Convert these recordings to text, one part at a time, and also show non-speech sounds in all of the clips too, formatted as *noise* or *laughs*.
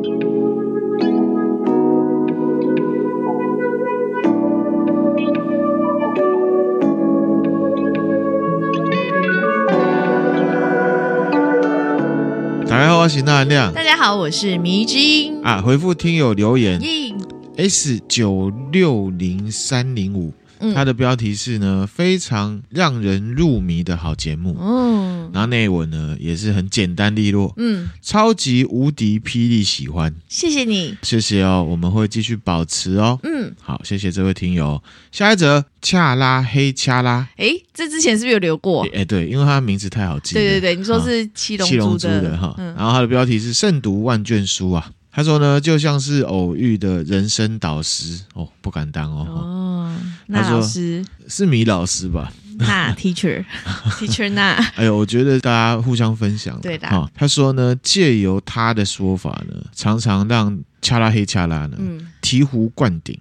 大家好，我是纳亮。大家好，我是迷之音啊。回复听友留言 S 九六零三零五。它的标题是呢，非常让人入迷的好节目。嗯，然后内文呢也是很简单利落。嗯，超级无敌霹雳喜欢，谢谢你，谢谢哦，我们会继续保持哦。嗯，好，谢谢这位听友。下一则恰拉黑恰拉，哎，这之前是不是有留过？哎，对，因为他的名字太好记。对对对，你说是七龙七龙珠的哈。然后他的标题是胜读万卷书啊。他说呢，就像是偶遇的人生导师哦，不敢当哦。哦，那老师是米老师吧？那 teacher *laughs* teacher 那。哎呦，我觉得大家互相分享。对的。他说呢，借由他的说法呢，常常让恰拉黑恰拉呢，嗯，醍醐灌顶。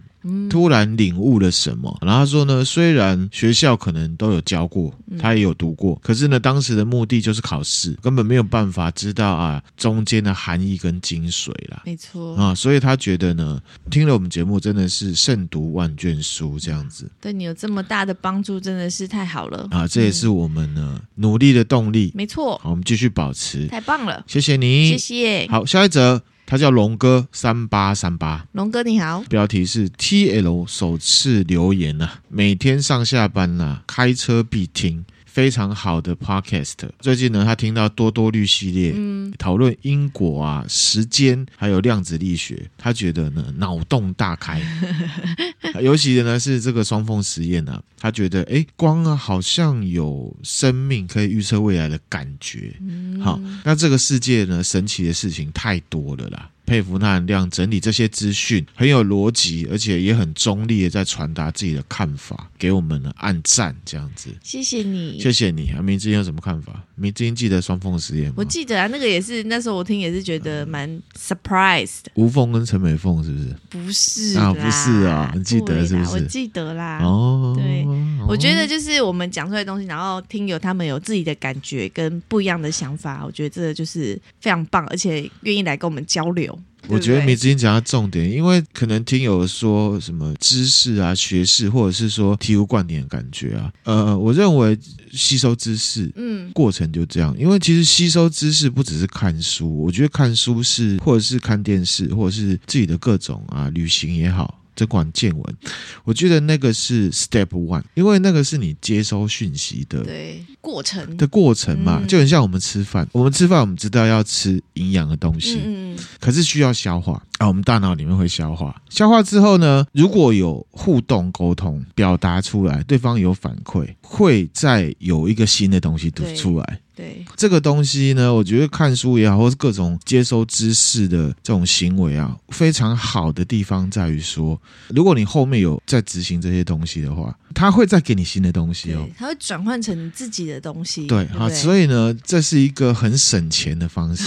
突然领悟了什么，然后他说呢，虽然学校可能都有教过，他也有读过，可是呢，当时的目的就是考试，根本没有办法知道啊中间的含义跟精髓啦。没错啊，所以他觉得呢，听了我们节目真的是胜读万卷书这样子，对你有这么大的帮助，真的是太好了啊！这也是我们呢努力的动力。没错，好，我们继续保持，太棒了，谢谢你，谢谢。好，下一则。他叫龙哥三八三八，龙哥你好。标题是 TL 首次留言呐、啊，每天上下班呐、啊，开车必听。非常好的 podcast。最近呢，他听到多多绿系列，嗯，讨论因果啊、时间，还有量子力学，他觉得呢脑洞大开。*laughs* 尤其的呢是这个双缝实验啊，他觉得哎，光啊好像有生命可以预测未来的感觉。嗯，好，那这个世界呢神奇的事情太多了啦。佩服那亮整理这些资讯很有逻辑，而且也很中立的在传达自己的看法，给我们呢按赞这样子。谢谢你，谢谢你啊！明之音有什么看法？明之音记得双凤实验吗？我记得啊，那个也是那时候我听也是觉得蛮 surprised。吴凤跟陈美凤是不是？不是啊，不是啊，你记得是不是？我记得啦。哦，对，我觉得就是我们讲出来的东西，然后听友他们有自己的感觉跟不一样的想法，我觉得这个就是非常棒，而且愿意来跟我们交流。我觉得你之音讲到重点，因为可能听友说什么知识啊、学识，或者是说醍醐灌顶的感觉啊。呃，我认为吸收知识，嗯，过程就这样。因为其实吸收知识不只是看书，我觉得看书是，或者是看电视，或者是自己的各种啊旅行也好。只管见闻，我觉得那个是 step one，因为那个是你接收讯息的对过程。的过程嘛，就很像我们吃饭，我们吃饭我们知道要吃营养的东西，嗯，可是需要消化。啊，我们大脑里面会消化，消化之后呢，如果有互动沟通表达出来，对方有反馈，会再有一个新的东西读出来。对这个东西呢，我觉得看书也好，或是各种接收知识的这种行为啊，非常好的地方在于说，如果你后面有在执行这些东西的话，它会再给你新的东西哦，它会转换成你自己的东西。对，啊，所以呢，这是一个很省钱的方式。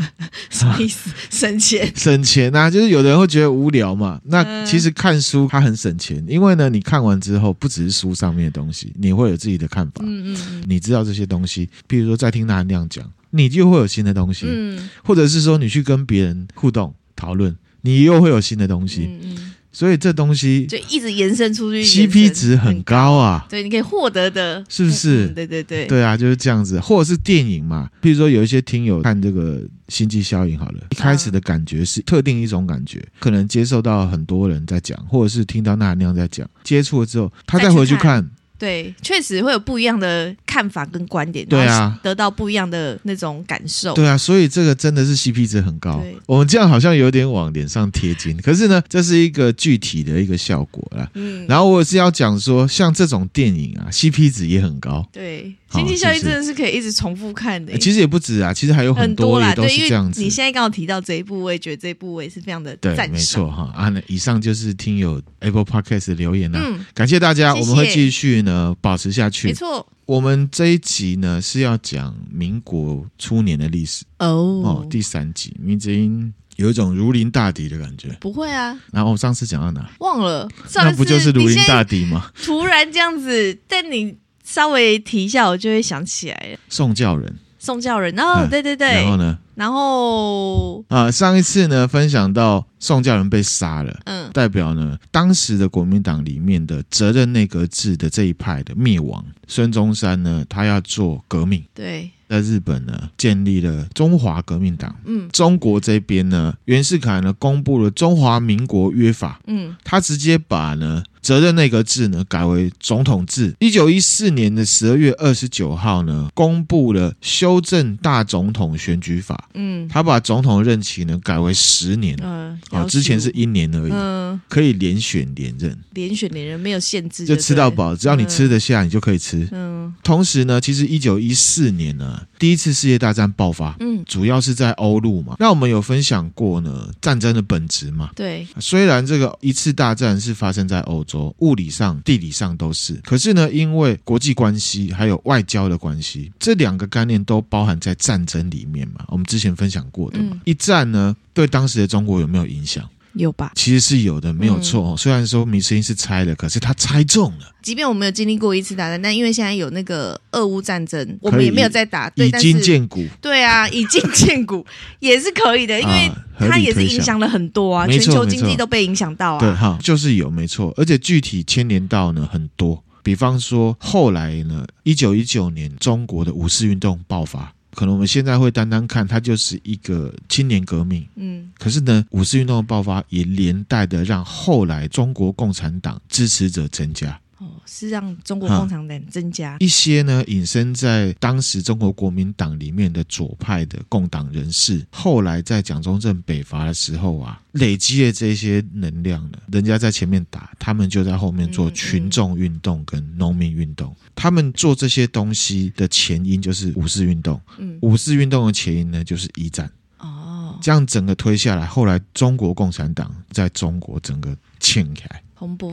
*laughs* 什么意思？省钱？省钱啊，就是有的人会觉得无聊嘛。那其实看书它很省钱，因为呢，你看完之后，不只是书上面的东西，你会有自己的看法。嗯嗯，你知道这些东西，譬如。说在听他那样讲，你就会有新的东西，嗯，或者是说你去跟别人互动讨论，你又会有新的东西，嗯嗯，所以这东西就一直延伸出去，CP 值很高啊，对，你可以获得的，是不是？嗯，对对对，对啊，就是这样子，或者是电影嘛，譬如说有一些听友看这个《星际效应》好了，一开始的感觉是特定一种感觉，可能接受到很多人在讲，或者是听到那那样在讲，接触了之后，他再回去看。对，确实会有不一样的看法跟观点，对啊，得到不一样的那种感受。对啊，所以这个真的是 CP 值很高。对我们这样好像有点往脸上贴金，可是呢，这是一个具体的一个效果啦。嗯，然后我是要讲说，像这种电影啊《CP 值也很高。对，《经济效益》真的是可以一直重复看的。其实也不止啊，其实还有很多啦都是这样子。你现在刚好提到这一部，我也觉得这一部我也是非常的赞没错哈。啊，那以上就是听友 Apple Podcast 的留言啦。嗯，感谢大家，谢谢我们会继续呢保持下去。没错，我们这一集呢是要讲民国初年的历史哦。哦，第三集，迷之音有一种如临大敌的感觉。不会啊。然后我上次讲到哪？忘了。那不就是如临大敌吗？突然这样子，但你稍微提一下，我就会想起来了。宋教仁。宋教仁哦，嗯、对对对，然后呢？然后啊，上一次呢，分享到宋教仁被杀了，嗯，代表呢，当时的国民党里面的责任内阁制的这一派的灭亡。孙中山呢，他要做革命，对，在日本呢，建立了中华革命党。嗯，中国这边呢，袁世凯呢，公布了中华民国约法，嗯，他直接把呢。责任内阁制呢，改为总统制。一九一四年的十二月二十九号呢，公布了修正大总统选举法。嗯，他把总统任期呢改为十年。嗯，啊，之前是一年而已。嗯，可以连选连任。连选连任没有限制，就吃到饱，只要你吃得下，你就可以吃。嗯，同时呢，其实一九一四年呢，第一次世界大战爆发。嗯，主要是在欧陆嘛。那我们有分享过呢，战争的本质嘛。对，虽然这个一次大战是发生在欧洲，物理上、地理上都是，可是呢，因为国际关系还有外交的关系，这两个概念都包含在战争里面嘛。我们之前分享过的嘛，嗯、一战呢，对当时的中国有没有影响？有吧？其实是有的，没有错。嗯、虽然说米斯林是猜的，可是他猜中了。即便我们有经历过一次大战，但因为现在有那个俄乌战争，我们也没有在打，对，以今见骨。对啊，*laughs* 以今见骨也是可以的，因为它也是影响了很多啊，全球经济都被影响到啊。对哈，就是有没错，而且具体牵连到呢很多，比方说后来呢，一九一九年中国的五四运动爆发。可能我们现在会单单看它就是一个青年革命，嗯，可是呢，五四运动的爆发也连带的让后来中国共产党支持者增加。哦，是让中国共产党增加一些呢，隐身在当时中国国民党里面的左派的共党人士，后来在蒋中正北伐的时候啊，累积了这些能量呢，人家在前面打，他们就在后面做群众运动跟农民运动。嗯嗯、他们做这些东西的前因就是五四运动，嗯，五四运动的前因呢就是一战。哦，这样整个推下来，后来中国共产党在中国整个欠起来。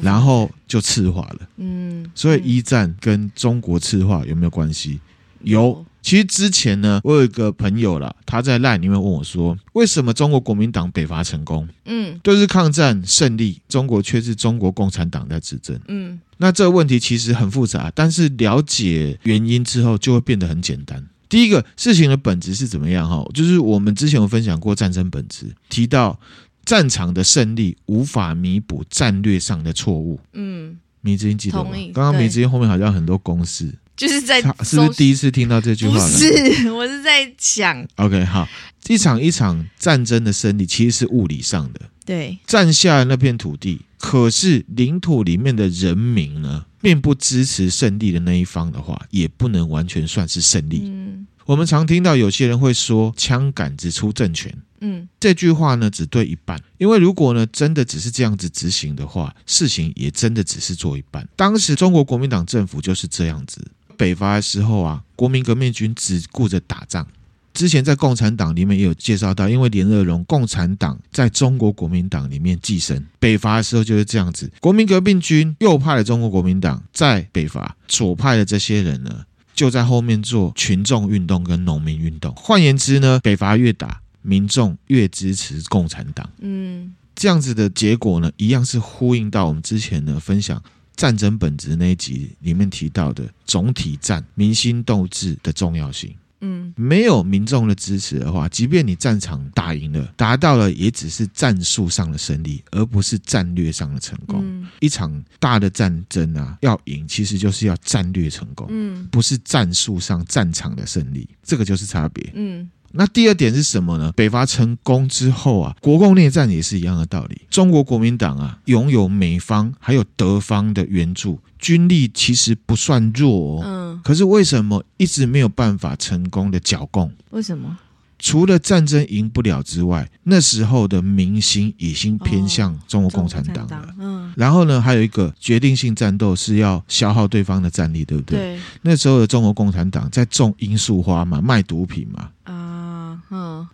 然后就赤化了，嗯，所以一战跟中国赤化有没有关系？有。其实之前呢，我有一个朋友啦，他在 LINE 里面问我说，为什么中国国民党北伐成功，嗯，对日抗战胜利，中国却是中国共产党在执政，嗯，那这个问题其实很复杂，但是了解原因之后就会变得很简单。第一个事情的本质是怎么样？哈，就是我们之前有分享过战争本质，提到。战场的胜利无法弥补战略上的错误。嗯，迷之音记得吗？刚刚迷之音后面好像很多公式，就是在是不是第一次听到这句话？不是，*laughs* 我是在想。OK，好，一场一场战争的胜利其实是物理上的，对，占下那片土地，可是领土里面的人民呢，并不支持胜利的那一方的话，也不能完全算是胜利。嗯，我们常听到有些人会说“枪杆子出政权”。嗯，这句话呢只对一半，因为如果呢真的只是这样子执行的话，事情也真的只是做一半。当时中国国民党政府就是这样子，北伐的时候啊，国民革命军只顾着打仗。之前在共产党里面也有介绍到，因为连乐融共产党在中国国民党里面寄生，北伐的时候就是这样子，国民革命军右派的中国国民党在北伐，左派的这些人呢就在后面做群众运动跟农民运动。换言之呢，北伐越打。民众越支持共产党，嗯，这样子的结果呢，一样是呼应到我们之前呢分享战争本质那一集里面提到的总体战、民心斗志的重要性。嗯，没有民众的支持的话，即便你战场打赢了，达到了也只是战术上的胜利，而不是战略上的成功。嗯，一场大的战争啊，要赢其实就是要战略成功，嗯，不是战术上战场的胜利，这个就是差别。嗯。那第二点是什么呢？北伐成功之后啊，国共内战也是一样的道理。中国国民党啊，拥有美方还有德方的援助，军力其实不算弱哦。嗯。可是为什么一直没有办法成功的剿共？为什么？除了战争赢不了之外，那时候的民心已经偏向中国共产党了。嗯。然后呢，还有一个决定性战斗是要消耗对方的战力，对不对？对。那时候的中国共产党在种罂粟花嘛，卖毒品嘛。啊。嗯，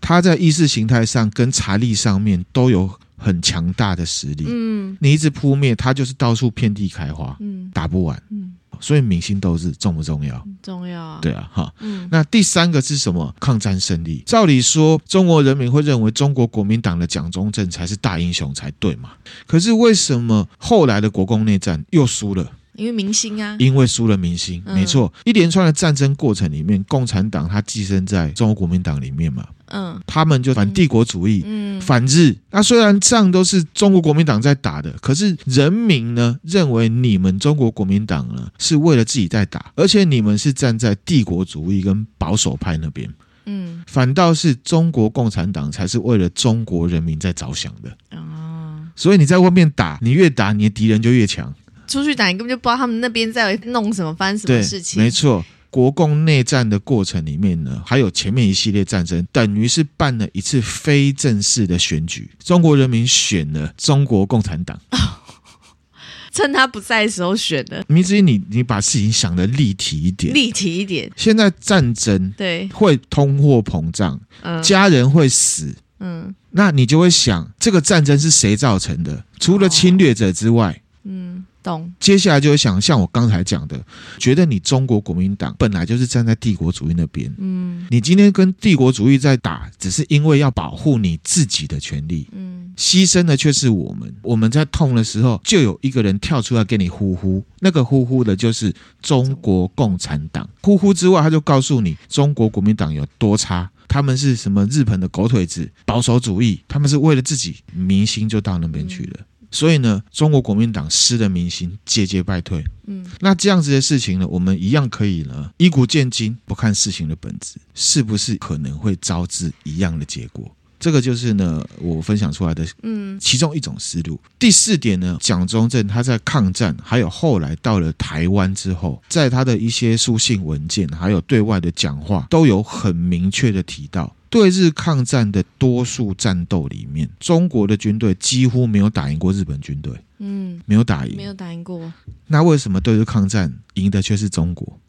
他在意识形态上跟财力上面都有很强大的实力。嗯，你一直扑灭他，就是到处遍地开花。嗯，打不完。嗯，所以明星斗志重不重要？重要啊。对啊，哈。嗯，那第三个是什么？抗战胜利。照理说，中国人民会认为中国国民党的蒋中正才是大英雄才对嘛？可是为什么后来的国共内战又输了？因为明星啊，因为输了明星，没错。一连串的战争过程里面，共产党它寄生在中国国民党里面嘛。嗯，他们就反帝国主义，嗯，反日。那虽然仗都是中国国民党在打的，可是人民呢认为你们中国国民党呢是为了自己在打，而且你们是站在帝国主义跟保守派那边，嗯，反倒是中国共产党才是为了中国人民在着想的。哦，所以你在外面打，你越打，你的敌人就越强。出去打，你根本就不知道他们那边在弄什么，发生什么事情。没错。国共内战的过程里面呢，还有前面一系列战争，等于是办了一次非正式的选举。中国人民选了中国共产党，哦、*laughs* 趁他不在的时候选的。明子，你你把事情想的立体一点，立体一点。现在战争对会通货膨胀，嗯，家人会死，嗯，那你就会想，这个战争是谁造成的？除了侵略者之外，哦、嗯。懂。接下来就会想，像我刚才讲的，觉得你中国国民党本来就是站在帝国主义那边，嗯，你今天跟帝国主义在打，只是因为要保护你自己的权利，嗯，牺牲的却是我们。我们在痛的时候，就有一个人跳出来给你呼呼，那个呼呼的就是中国共产党。呼呼之外，他就告诉你中国国民党有多差，他们是什么日本的狗腿子、保守主义，他们是为了自己，民心就到那边去了。嗯所以呢，中国国民党失了民心，节节败退。嗯，那这样子的事情呢，我们一样可以呢，以古鉴今，不看事情的本质，是不是可能会招致一样的结果？这个就是呢，我分享出来的，嗯，其中一种思路。第四点呢，蒋中正他在抗战，还有后来到了台湾之后，在他的一些书信文件，还有对外的讲话，都有很明确的提到。对日抗战的多数战斗里面，中国的军队几乎没有打赢过日本军队。嗯，没有打赢，没有打赢过。那为什么对日抗战赢的却是中国？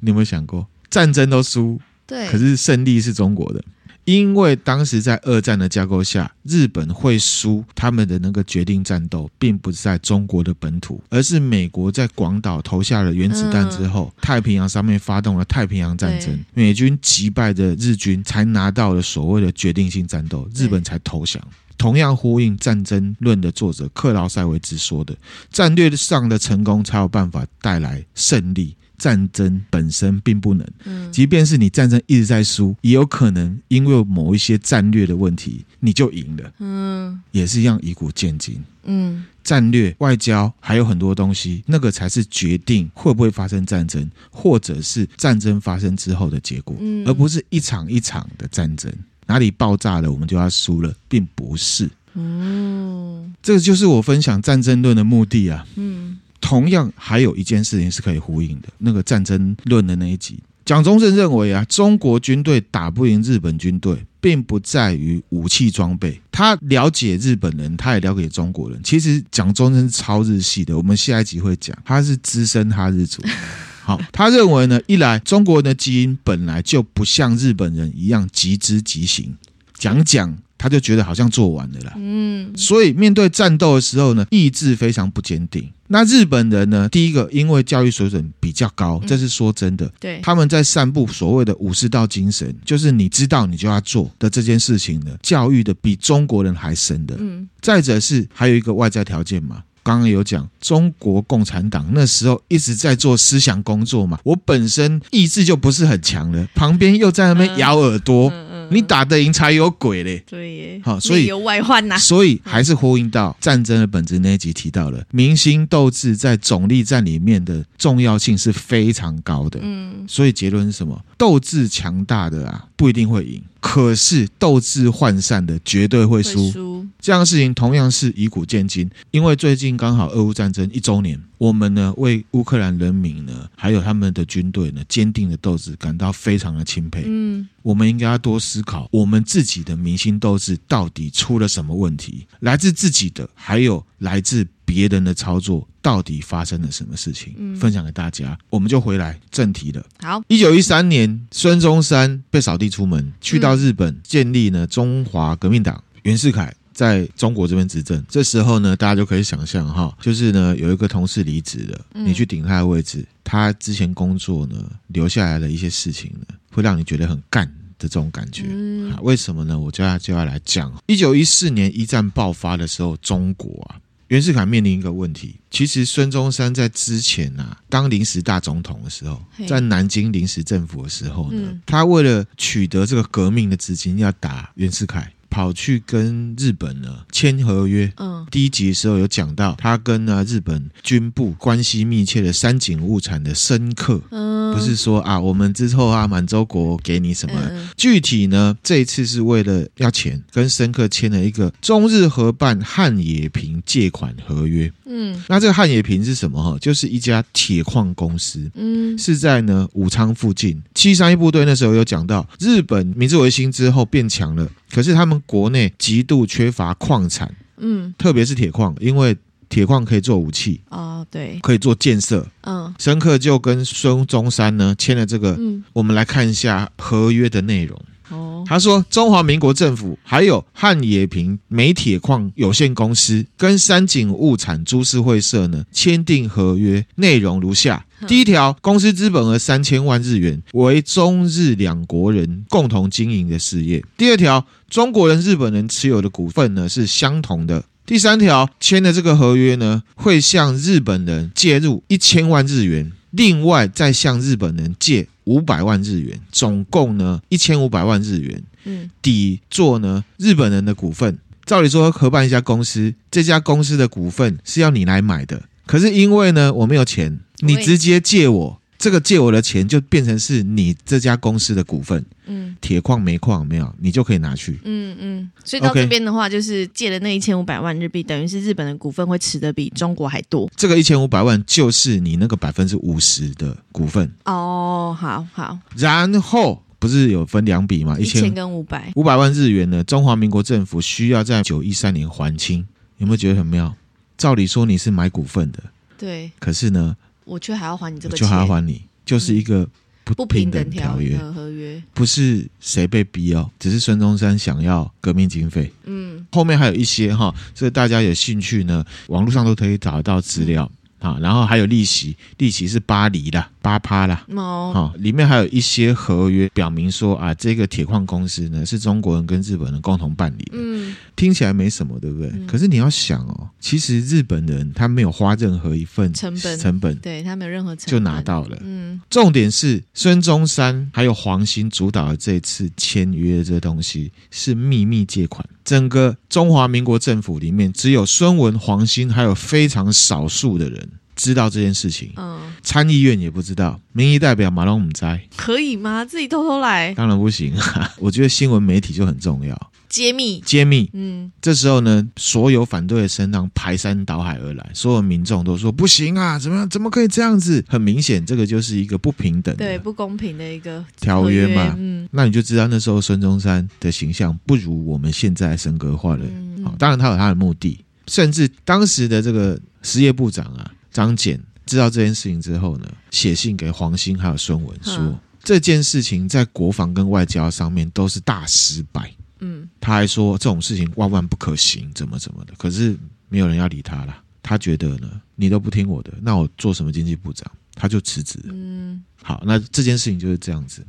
你有没有想过，战争都输，对，可是胜利是中国的？因为当时在二战的架构下，日本会输，他们的那个决定战斗，并不是在中国的本土，而是美国在广岛投下了原子弹之后，太平洋上面发动了太平洋战争，美军击败的日军才拿到了所谓的决定性战斗，日本才投降。同样呼应《战争论》的作者克劳塞维茨说的：“战略上的成功才有办法带来胜利。”战争本身并不能，即便是你战争一直在输，也有可能因为某一些战略的问题，你就赢了。嗯，也是一样以古见今。嗯，战略、外交还有很多东西，那个才是决定会不会发生战争，或者是战争发生之后的结果，而不是一场一场的战争，哪里爆炸了，我们就要输了，并不是。嗯，这个就是我分享《战争论》的目的啊。嗯。同样还有一件事情是可以呼应的，那个战争论的那一集，蒋中正认为啊，中国军队打不赢日本军队，并不在于武器装备。他了解日本人，他也了解中国人。其实蒋中正是超日系的，我们下一集会讲，他是资深哈日族。*laughs* 好，他认为呢，一来中国人的基因本来就不像日本人一样即知即行，讲讲。他就觉得好像做完了啦，嗯，所以面对战斗的时候呢，意志非常不坚定。那日本人呢，第一个因为教育水准比较高，这是说真的，对，他们在散布所谓的武士道精神，就是你知道你就要做的这件事情呢，教育的比中国人还深的。嗯，再者是还有一个外在条件嘛，刚刚有讲，中国共产党那时候一直在做思想工作嘛，我本身意志就不是很强了，旁边又在那边咬耳朵。嗯嗯你打得赢才有鬼嘞！对耶，好，所以有外患呐。所以还是呼应到战争的本质那一集提到了明星斗志在总力战里面的重要性是非常高的。嗯，所以结论是什么？斗志强大的啊，不一定会赢。可是斗志涣散的绝对会输，这样的事情同样是以古鉴今。因为最近刚好俄乌战争一周年，我们呢为乌克兰人民呢，还有他们的军队呢坚定的斗志感到非常的钦佩。嗯，我们应该要多思考，我们自己的民心斗志到底出了什么问题？来自自己的，还有来自。别人的操作到底发生了什么事情？嗯，分享给大家，我们就回来正题了。好，一九一三年，孙中山被扫地出门，去到日本建立呢中华革命党。袁世凯在中国这边执政，这时候呢，大家就可以想象哈，就是呢有一个同事离职了，你去顶他的位置，他之前工作呢留下来的一些事情呢，会让你觉得很干的这种感觉。嗯为什么呢？我就要就要来讲，一九一四年一战爆发的时候，中国啊。袁世凯面临一个问题，其实孙中山在之前啊，当临时大总统的时候，在南京临时政府的时候呢，嗯、他为了取得这个革命的资金，要打袁世凯。跑去跟日本呢签合约。嗯，第一集的时候有讲到，他跟呢日本军部关系密切的三井物产的深刻。嗯，不是说啊，我们之后啊满洲国给你什么？嗯、具体呢，这一次是为了要钱，跟深刻签了一个中日合办汉冶平借款合约。嗯，那这个汉冶平是什么？哈，就是一家铁矿公司。嗯，是在呢武昌附近。七三一部队那时候有讲到，日本明治维新之后变强了。可是他们国内极度缺乏矿产，嗯，特别是铁矿，因为铁矿可以做武器哦，对，可以做建设，嗯，深刻就跟孙中山呢签了这个，嗯，我们来看一下合约的内容。哦，他说中华民国政府还有汉冶萍煤铁矿有限公司跟三井物产株式会社呢签订合约，内容如下。第一条，公司资本额三千万日元，为中日两国人共同经营的事业。第二条，中国人、日本人持有的股份呢是相同的。第三条，签的这个合约呢，会向日本人借入一千万日元，另外再向日本人借五百万日元，总共呢一千五百万日元，嗯，抵做呢日本人的股份。照理说，合办一家公司，这家公司的股份是要你来买的，可是因为呢我没有钱。你直接借我这个借我的钱，就变成是你这家公司的股份。嗯，铁矿煤矿没有，你就可以拿去。嗯嗯，所以到这边的话，就是借的那一千五百万日币，等于是日本的股份会持的比中国还多。这个一千五百万就是你那个百分之五十的股份。哦，好好。然后不是有分两笔吗？一千跟五百，五百万日元呢？中华民国政府需要在九一三年还清。有没有觉得很妙？照理说你是买股份的，对，可是呢？我却还要还你这个钱，就还要还你，就是一个不平等条约。合约，不是谁被逼哦，只是孙中山想要革命经费。嗯，后面还有一些哈，所以大家有兴趣呢，网络上都可以找得到资料。嗯。啊，然后还有利息，利息是巴黎的八趴啦。哦，好，里面还有一些合约表明说啊，这个铁矿公司呢是中国人跟日本人共同办理的。嗯，听起来没什么，对不对？嗯，可是你要想哦，其实日本人他没有花任何一份成本，成本对他没有任何成本就拿到了。嗯，重点是孙中山还有黄兴主导的这次签约这东西是秘密借款。整个中华民国政府里面，只有孙文、黄兴，还有非常少数的人知道这件事情。嗯，参议院也不知道，民意代表马龙姆在，可以吗？自己偷偷来？当然不行啊！*laughs* 我觉得新闻媒体就很重要。揭秘，揭秘。嗯，这时候呢，所有反对的声浪排山倒海而来，所有民众都说不行啊，怎么怎么可以这样子？很明显，这个就是一个不平等、对不公平的一个条约嘛。嗯，那你就知道那时候孙中山的形象不如我们现在神格化了。嗯，当然他有他的目的，甚至当时的这个实业部长啊张翦知道这件事情之后呢，写信给黄兴还有孙文说，嗯，这件事情在国防跟外交上面都是大失败。嗯，他还说这种事情万万不可行，怎么怎么的。可是没有人要理他了。他觉得呢，你都不听我的，那我做什么经济部长？他就辞职了。嗯，好，那这件事情就是这样子。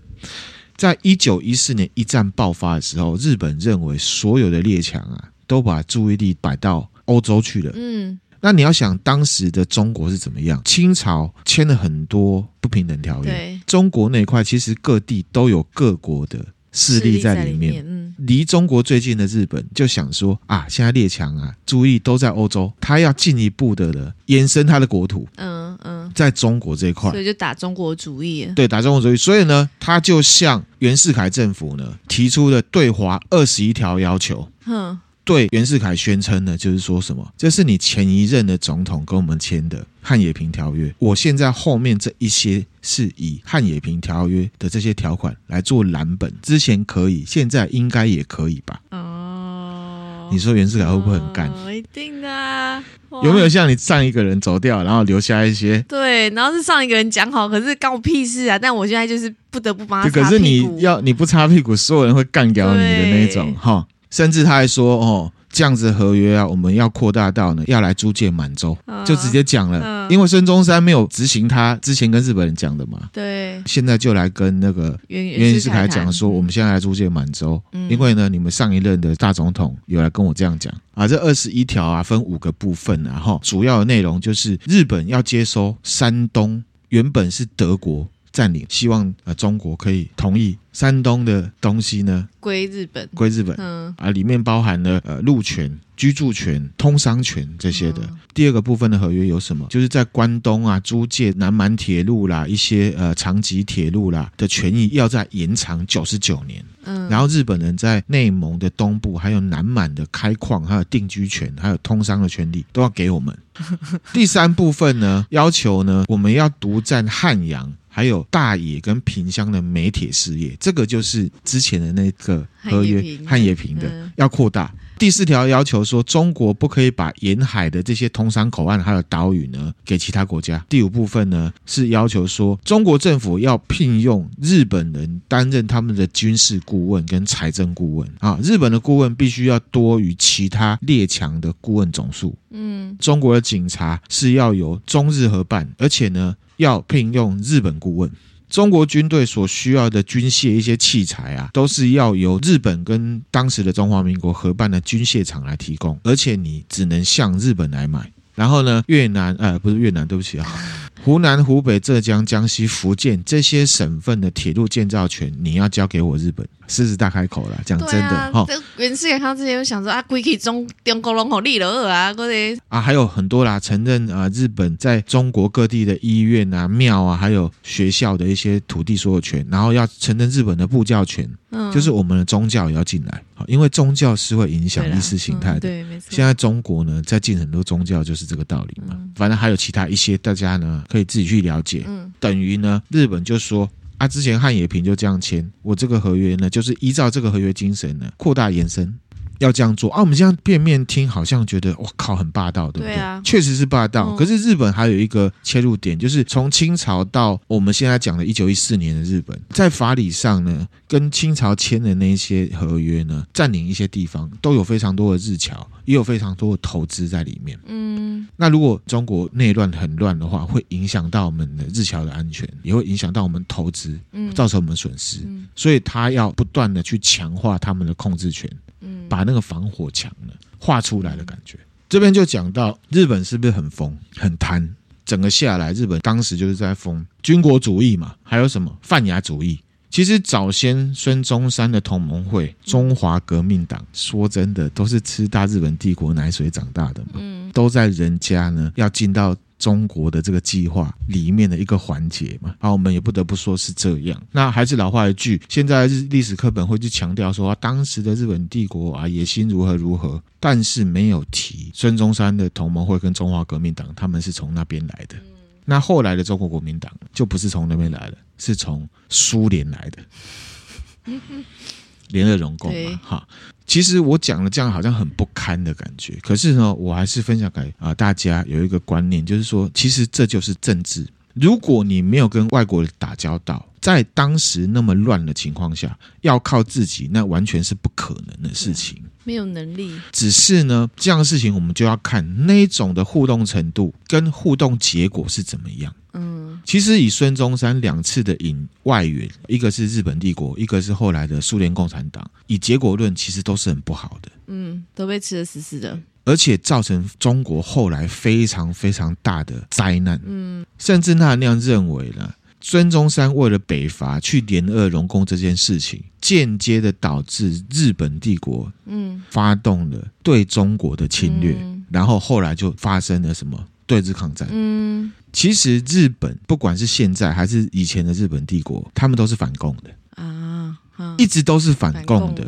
在一九一四年一战爆发的时候，日本认为所有的列强啊，都把注意力摆到欧洲去了。嗯，那你要想当时的中国是怎么样？清朝签了很多不平等条约，对。中国那块其实各地都有各国的。势力在里面，离中国最近的日本就想说啊，现在列强啊，注意都在欧洲，他要进一步的了延伸他的国土，嗯嗯，在中国这一块，所以就打中国主意，对，打中国主意，所以呢，他就向袁世凯政府呢提出了对华二十一条要求，哼。对袁世凯宣称呢，就是说什么？这是你前一任的总统跟我们签的汉冶平条约。我现在后面这一些是以汉冶平条约的这些条款来做蓝本，之前可以，现在应该也可以吧？哦，你说袁世凯会不会很干？哦、一定啊！有没有像你上一个人走掉，然后留下一些？对，然后是上一个人讲好，可是干我屁事啊！但我现在就是不得不帮他。可是你要你不擦屁股，所有人会干掉你的那种哈。甚至他还说：“哦，这样子的合约啊，我们要扩大到呢，要来租借满洲，嗯、就直接讲了。嗯、因为孙中山没有执行他之前跟日本人讲的嘛，对，现在就来跟那个袁袁世凯讲说，我们现在来租借满洲，嗯、因为呢，你们上一任的大总统有来跟我这样讲。啊。这二十一条啊，分五个部分，然后主要的内容就是日本要接收山东，原本是德国占领，希望呃中国可以同意山东的东西呢归日本，归日本，嗯啊，里面包含了呃路权、居住权、通商权这些的。嗯、第二个部分的合约有什么？就是在关东啊租借南满铁路啦、一些呃长吉铁路啦的权益，要再延长九十九年。嗯，然后日本人在内蒙的东部还有南满的开矿，还有定居权，还有通商的权利，都要给我们。*laughs* 第三部分呢，要求呢，我们要独占汉阳。还有大冶跟萍乡的煤铁事业，这个就是之前的那个合约汉冶萍的，嗯、要扩大。第四条要求说，中国不可以把沿海的这些通商口岸还有岛屿呢给其他国家。第五部分呢是要求说，中国政府要聘用日本人担任他们的军事顾问跟财政顾问啊，日本的顾问必须要多于其他列强的顾问总数。嗯，中国的警察是要由中日合办，而且呢。要聘用日本顾问，中国军队所需要的军械一些器材啊，都是要由日本跟当时的中华民国合办的军械厂来提供，而且你只能向日本来买。然后呢，越南呃不是越南，对不起啊，*laughs* 湖南、湖北、浙江、江西、福建这些省份的铁路建造权，你要交给我日本。狮子大开口了，讲真的哈。袁世凯看到这些，就想说啊，归去中中国龙口立了啊，嗰啲啊，还有很多啦，承认啊，日本在中国各地的医院啊、庙啊，还有学校的一些土地所有权，然后要承认日本的布教权，嗯，就是我们的宗教也要进来，因为宗教是会影响意识形态的。对，没错。现在中国呢，在进很多宗教，就是这个道理嘛。反正还有其他一些，大家呢可以自己去了解。嗯，等于呢，日本就说。啊，之前汉冶萍就这样签，我这个合约呢，就是依照这个合约精神呢，扩大延伸，要这样做啊。我们这样片面听，好像觉得我靠，很霸道，对不对？对啊，确实是霸道。可是日本还有一个切入点，就是从清朝到我们现在讲的一九一四年的日本，在法理上呢，跟清朝签的那些合约呢，占领一些地方，都有非常多的日侨。也有非常多的投资在里面。嗯，那如果中国内乱很乱的话，会影响到我们的日侨的安全，也会影响到我们投资，嗯，造成我们损失。嗯，所以他要不断的去强化他们的控制权，嗯，把那个防火墙呢画出来的感觉。这边就讲到日本是不是很疯很贪？整个下来，日本当时就是在疯军国主义嘛，还有什么泛亚主义。其实早先孙中山的同盟会中华革命党，说真的都是吃大日本帝国奶水长大的嘛，嗯，都在人家呢要进到中国的这个计划里面的一个环节嘛，啊，我们也不得不说是这样。那还是老话一句，现在日历史课本会去强调说，当时的日本帝国啊野心如何如何，但是没有提孙中山的同盟会跟中华革命党他们是从那边来的。那后来的中国国民党就不是从那边来的，是从苏联来的，*laughs* 联俄容共嘛，哈。其实我讲了这样好像很不堪的感觉，可是呢，我还是分享给啊大家有一个观念，就是说，其实这就是政治。如果你没有跟外国人打交道，在当时那么乱的情况下，要靠自己，那完全是不可能的事情。没有能力，只是呢，这样的事情我们就要看那种的互动程度跟互动结果是怎么样。嗯，其实以孙中山两次的引外援，一个是日本帝国，一个是后来的苏联共产党，以结果论，其实都是很不好的。嗯，都被吃的死死的，而且造成中国后来非常非常大的灾难。嗯，甚至他那样认为呢。孙中山为了北伐去联俄容共这件事情，间接的导致日本帝国嗯发动了对中国的侵略，嗯、然后后来就发生了什么对日抗战。嗯，其实日本不管是现在还是以前的日本帝国，他们都是反共的啊，一直都是反共的。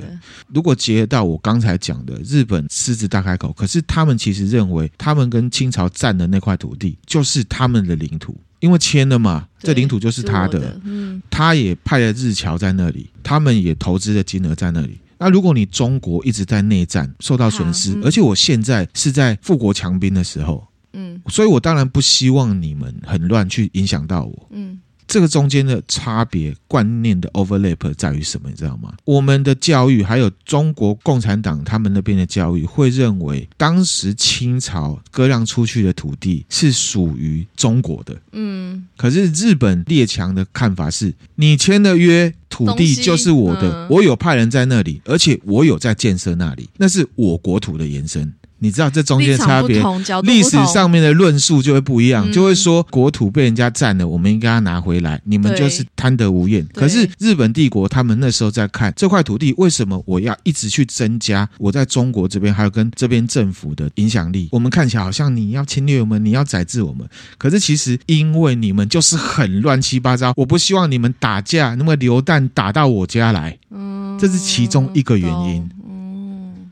如果结合到我刚才讲的日本狮子大开口，可是他们其实认为他们跟清朝占的那块土地就是他们的领土。因为签了嘛，这领土就是他的，的嗯、他也派了日侨在那里，他们也投资的金额在那里。那如果你中国一直在内战受到损失，嗯、而且我现在是在富国强兵的时候，嗯，所以我当然不希望你们很乱去影响到我，嗯，这个中间的差别观念的 overlap 在于什么？你知道吗？我们的教育还有中国共产党他们那边的教育会认为，当时清朝割让出去的土地是属于中国的。嗯，可是日本列强的看法是，你签的约。土地就是我的，嗯、我有派人在那里，而且我有在建设那里，那是我国土的延伸。你知道这中间差别，历史上面的论述就会不一样，嗯、就会说国土被人家占了，我们应该要拿回来，你们就是贪得无厌。可是日本帝国他们那时候在看这块土地，为什么我要一直去增加我在中国这边还有跟这边政府的影响力？我们看起来好像你要侵略我们，你要宰制我们，可是其实因为你们就是很乱七八糟，我不希望你们打架，那么流弹打到我家来，嗯，这是其中一个原因。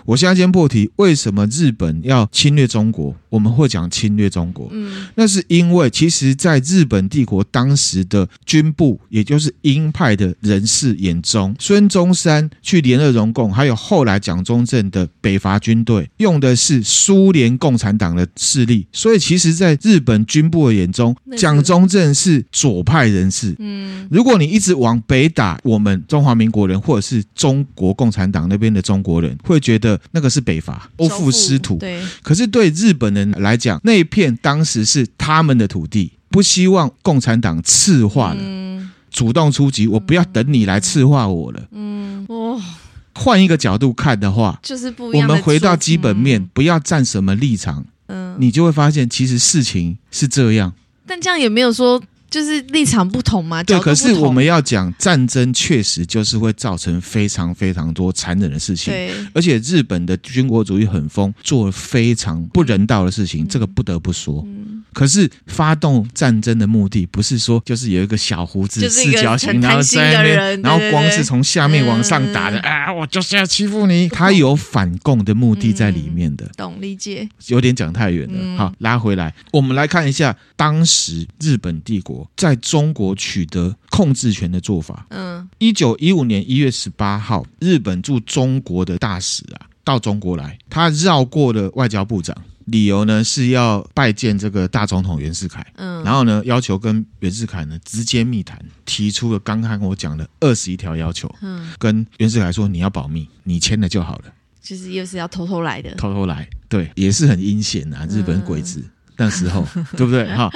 我现在先破题，为什么日本要侵略中国？我们会讲侵略中国，嗯，那是因为其实，在日本帝国当时的军部，也就是鹰派的人士眼中，孙中山去联俄容共，还有后来蒋中正的北伐军队，用的是苏联共产党的势力，所以其实，在日本军部的眼中，蒋中正是左派人士，嗯，如果你一直往北打，我们中华民国人或者是中国共产党那边的中国人，会觉得。那个是北伐，收复失土。对，可是对日本人来讲，那一片当时是他们的土地，不希望共产党赤化了，嗯、主动出击。我不要等你来赤化我了。嗯，哦，换一个角度看的话，就是不一样。我们回到基本面，嗯、不要站什么立场，嗯，你就会发现其实事情是这样。但这样也没有说。就是立场不同嘛，对。可是我们要讲战争，确实就是会造成非常非常多残忍的事情。对，而且日本的军国主义很疯，做了非常不人道的事情，这个不得不说。嗯。可是发动战争的目的不是说就是有一个小胡子四角形，然后在那边，然后光是从下面往上打的啊，我就是要欺负你。*laughs* 他有反共的目的在里面的。懂理解？有点讲太远了。好，拉回来，我们来看一下当时日本帝国。在中国取得控制权的做法。嗯，一九一五年一月十八号，日本驻中国的大使啊到中国来，他绕过了外交部长，理由呢是要拜见这个大总统袁世凯。嗯，然后呢要求跟袁世凯呢直接密谈，提出了刚刚我讲的二十一条要求。嗯，跟袁世凯说你要保密，你签了就好了。其实又是要偷偷来的，偷偷来，对，也是很阴险啊，日本鬼子、嗯、那时候，对不对？哈。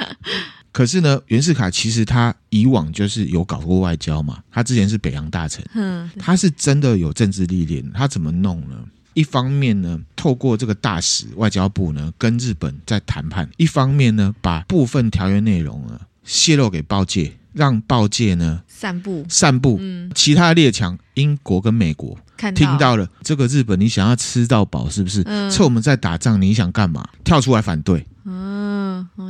可是呢，袁世凯其实他以往就是有搞过外交嘛，他之前是北洋大臣，嗯，他是真的有政治历练。他怎么弄呢？一方面呢，透过这个大使外交部呢，跟日本在谈判；一方面呢，把部分条约内容呢泄露给报界，让报界呢散布散布。嗯，其他列强，英国跟美国听到了这个日本，你想要吃到饱是不是？嗯，趁我们在打仗，你想干嘛？跳出来反对。嗯，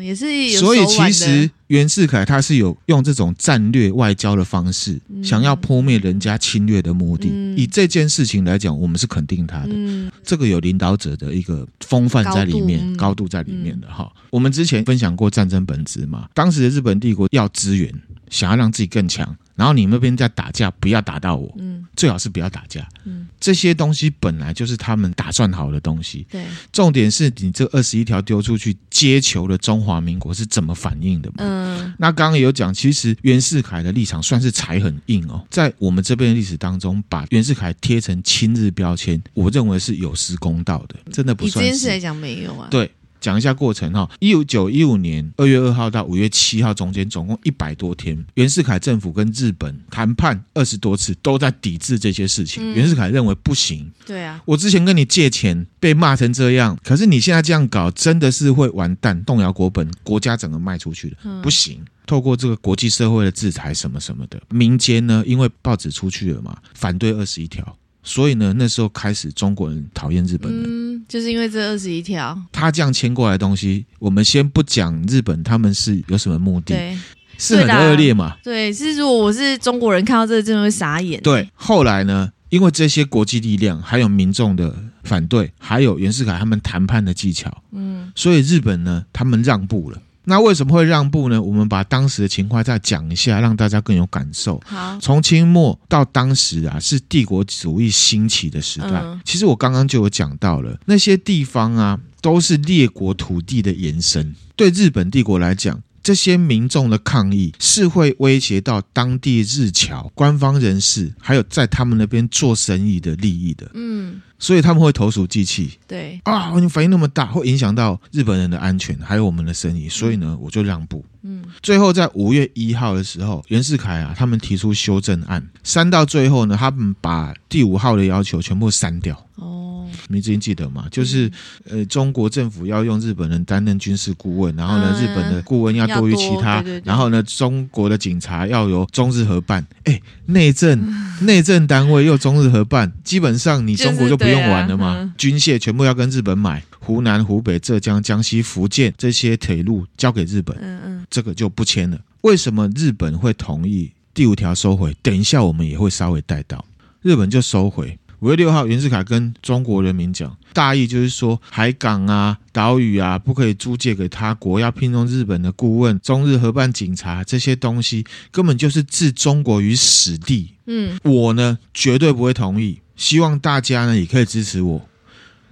也是有。所以其实袁世凯他是有用这种战略外交的方式，嗯、想要扑灭人家侵略的目的。嗯、以这件事情来讲，我们是肯定他的。嗯、这个有领导者的一个风范在里面，高度，高度在里面的哈。嗯、我们之前分享过战争本质嘛，当时的日本帝国要资源，想要让自己更强。然后你们那边在打架，不要打到我，嗯，最好是不要打架，嗯，这些东西本来就是他们打算好的东西，对，重点是你这二十一条丢出去接球的中华民国是怎么反应的嘛？嗯，那刚刚也有讲，其实袁世凯的立场算是踩很硬哦，在我们这边的历史当中，把袁世凯贴成亲日标签，我认为是有失公道的，真的不算是。以这件事来讲，没有啊，对。讲一下过程哈，一九一五年二月二号到五月七号中间，总共一百多天，袁世凯政府跟日本谈判二十多次，都在抵制这些事情。嗯、袁世凯认为不行，对啊，我之前跟你借钱被骂成这样，可是你现在这样搞，真的是会完蛋，动摇国本，国家整个卖出去了，嗯、不行。透过这个国际社会的制裁什么什么的，民间呢，因为报纸出去了嘛，反对二十一条。所以呢，那时候开始中国人讨厌日本人，嗯，就是因为这二十一条。他这样签过来的东西，我们先不讲日本他们是有什么目的，对，是很恶劣嘛？对，是如果我是中国人看到这个，真的会傻眼。对，后来呢，因为这些国际力量，还有民众的反对，还有袁世凯他们谈判的技巧，嗯，所以日本呢，他们让步了。那为什么会让步呢？我们把当时的情况再讲一下，让大家更有感受。好，从清末到当时啊，是帝国主义兴起的时代。嗯、其实我刚刚就有讲到了，那些地方啊，都是列国土地的延伸。对日本帝国来讲，这些民众的抗议是会威胁到当地日侨、官方人士，还有在他们那边做生意的利益的。嗯。所以他们会投鼠忌器，对啊，你反应那么大，会影响到日本人的安全，还有我们的生意，所以呢，我就让步。嗯，最后在五月一号的时候，袁世凯啊，他们提出修正案，删到最后呢，他们把第五号的要求全部删掉。哦，你之前记得吗？就是呃，中国政府要用日本人担任军事顾问，然后呢，日本的顾问要多于其他，然后呢，中国的警察要由中日合办。哎，内政 *laughs* 内政单位又中日合办，基本上你中国就不用完了嘛。军械全部要跟日本买。湖南、湖北、浙江、江西、福建这些铁路交给日本，嗯嗯，这个就不签了。为什么日本会同意第五条收回？等一下我们也会稍微带到，日本就收回。五月六号，袁世凯跟中国人民讲，大意就是说，海港啊、岛屿啊，不可以租借给他国，要聘用日本的顾问，中日合办警察这些东西，根本就是置中国于死地。嗯，我呢绝对不会同意，希望大家呢也可以支持我。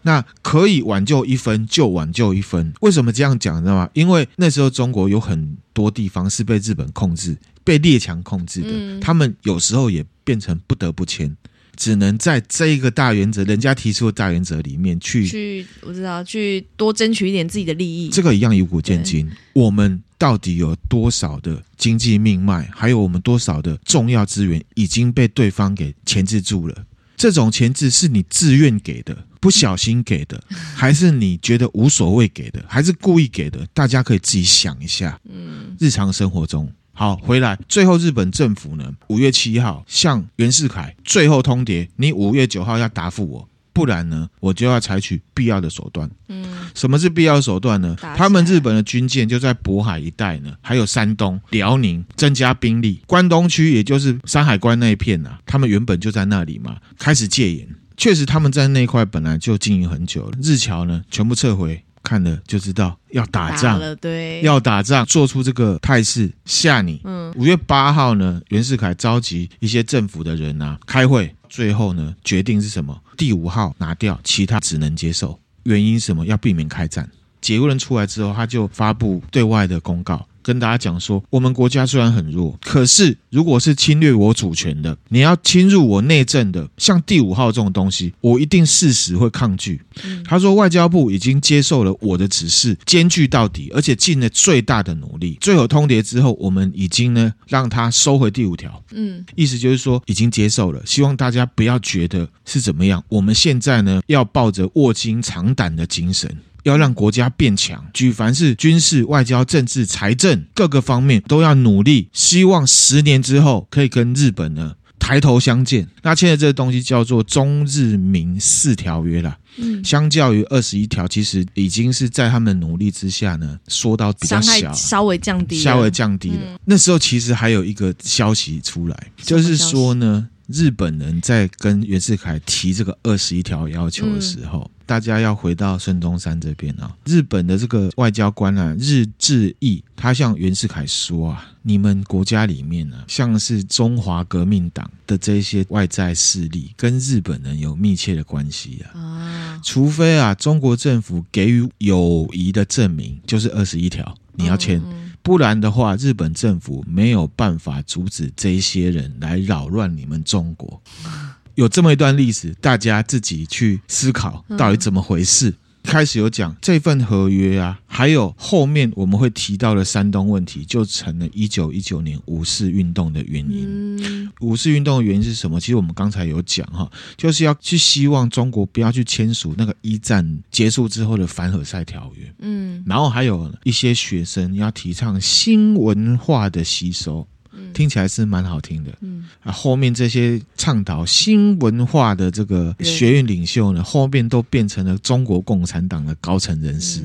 那可以挽救一分就挽救一分，为什么这样讲？知道吗？因为那时候中国有很多地方是被日本控制、被列强控制的，嗯、他们有时候也变成不得不签，只能在这一个大原则，人家提出的大原则里面去去，我知道去多争取一点自己的利益。这个一样以古见今，我们到底有多少的经济命脉，还有我们多少的重要资源已经被对方给钳制住了？这种钳制是你自愿给的？不小心给的，*laughs* 还是你觉得无所谓给的，还是故意给的？大家可以自己想一下。嗯，日常生活中，好，回来，最后日本政府呢，五月七号向袁世凯最后通牒，你五月九号要答复我，不然呢，我就要采取必要的手段。嗯，什么是必要手段呢？他们日本的军舰就在渤海一带呢，还有山东、辽宁增加兵力，关东区也就是山海关那一片啊，他们原本就在那里嘛，开始戒严。确实，他们在那一块本来就经营很久了。日侨呢，全部撤回，看了就知道要打仗，打对，要打仗，做出这个态势吓你。嗯，五月八号呢，袁世凯召集一些政府的人啊开会，最后呢决定是什么？第五号拿掉，其他只能接受。原因什么？要避免开战。解雇人出来之后，他就发布对外的公告。跟大家讲说，我们国家虽然很弱，可是如果是侵略我主权的，你要侵入我内政的，像第五号这种东西，我一定誓死会抗拒。嗯、他说，外交部已经接受了我的指示，坚决到底，而且尽了最大的努力。最后通牒之后，我们已经呢让他收回第五条。嗯，意思就是说已经接受了，希望大家不要觉得是怎么样。我们现在呢要抱着卧薪尝胆的精神。要让国家变强，举凡是军事、外交、政治、财政各个方面都要努力，希望十年之后可以跟日本呢抬头相见。那现在这个东西叫做中日民四条约啦。嗯，相较于二十一条，其实已经是在他们努力之下呢，缩到比较小，稍微降低，稍微降低了。嗯、那时候其实还有一个消息出来，就是说呢。日本人在跟袁世凯提这个二十一条要求的时候，嗯、大家要回到孙中山这边啊。日本的这个外交官啊，日志毅，他向袁世凯说啊：“你们国家里面呢、啊，像是中华革命党的这些外在势力，跟日本人有密切的关系啊。啊除非啊，中国政府给予友谊的证明，就是二十一条，你要签。嗯嗯”不然的话，日本政府没有办法阻止这些人来扰乱你们中国。有这么一段历史，大家自己去思考到底怎么回事。开始有讲这份合约啊，还有后面我们会提到的山东问题，就成了一九一九年五四运动的原因。五四运动的原因是什么？其实我们刚才有讲哈，就是要去希望中国不要去签署那个一战结束之后的凡尔赛条约。嗯，然后还有一些学生要提倡新文化的吸收。听起来是蛮好听的，嗯。啊，后面这些倡导新文化的这个学院领袖呢，后面都变成了中国共产党的高层人士，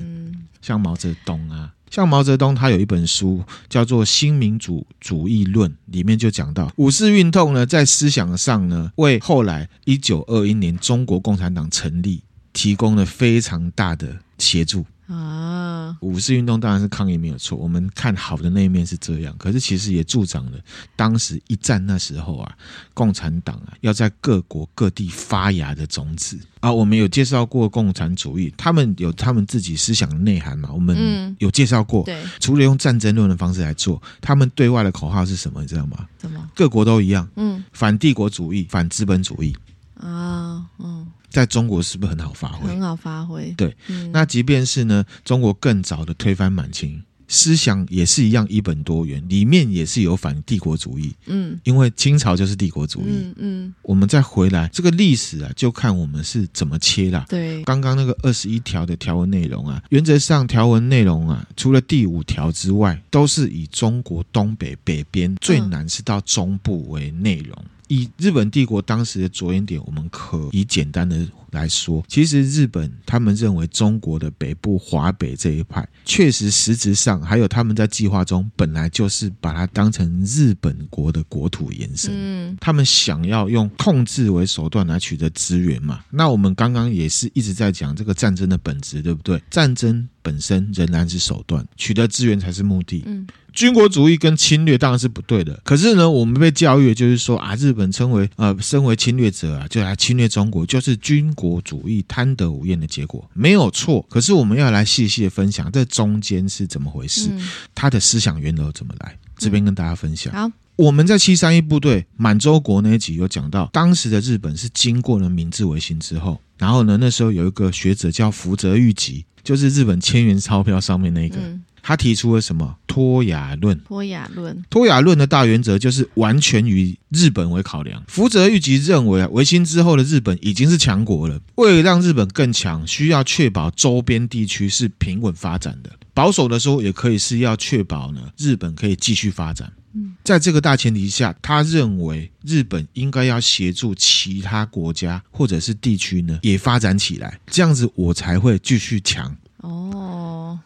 像毛泽东啊，像毛泽东他有一本书叫做《新民主主义论》，里面就讲到五四运动呢，在思想上呢，为后来一九二一年中国共产党成立提供了非常大的协助啊。嗯，五四运动当然是抗议没有错，我们看好的那一面是这样，可是其实也助长了当时一战那时候啊，共产党啊要在各国各地发芽的种子啊。我们有介绍过共产主义，他们有他们自己思想的内涵嘛，我们有介绍过。对，除了用战争论的方式来做，他们对外的口号是什么？你知道吗？什么？各国都一样，嗯，反帝国主义，反资本主义啊，嗯。在中国是不是很好发挥？很好发挥。对，嗯、那即便是呢，中国更早的推翻满清思想也是一样一本多元，里面也是有反帝国主义。嗯，因为清朝就是帝国主义。嗯，嗯，我们再回来这个历史啊，就看我们是怎么切啦。对，刚刚那个二十一条的条文内容啊，原则上条文内容啊，除了第五条之外，都是以中国东北北边最南是到中部为内容。嗯以日本帝国当时的着眼点，我们可以简单的来说，其实日本他们认为中国的北部华北这一派，确实实质上还有他们在计划中本来就是把它当成日本国的国土延伸。嗯，他们想要用控制为手段来取得资源嘛。那我们刚刚也是一直在讲这个战争的本质，对不对？战争本身仍然是手段，取得资源才是目的。嗯。军国主义跟侵略当然是不对的，可是呢，我们被教育就是说啊，日本称为呃，身为侵略者啊，就来侵略中国，就是军国主义贪得无厌的结果，没有错。可是我们要来细细的分享这中间是怎么回事，他的思想源头怎么来，这边跟大家分享。好，我们在七三一部队满洲国那一集有讲到，当时的日本是经过了明治维新之后，然后呢，那时候有一个学者叫福泽谕吉，就是日本千元钞票上面那个。他提出了什么脱亚论？脱亚论，脱亚论的大原则就是完全以日本为考量。福泽諭吉认为啊，维新之后的日本已经是强国了，为了让日本更强，需要确保周边地区是平稳发展的。保守的说，也可以是要确保呢，日本可以继续发展。嗯，在这个大前提下，他认为日本应该要协助其他国家或者是地区呢，也发展起来，这样子我才会继续强。哦。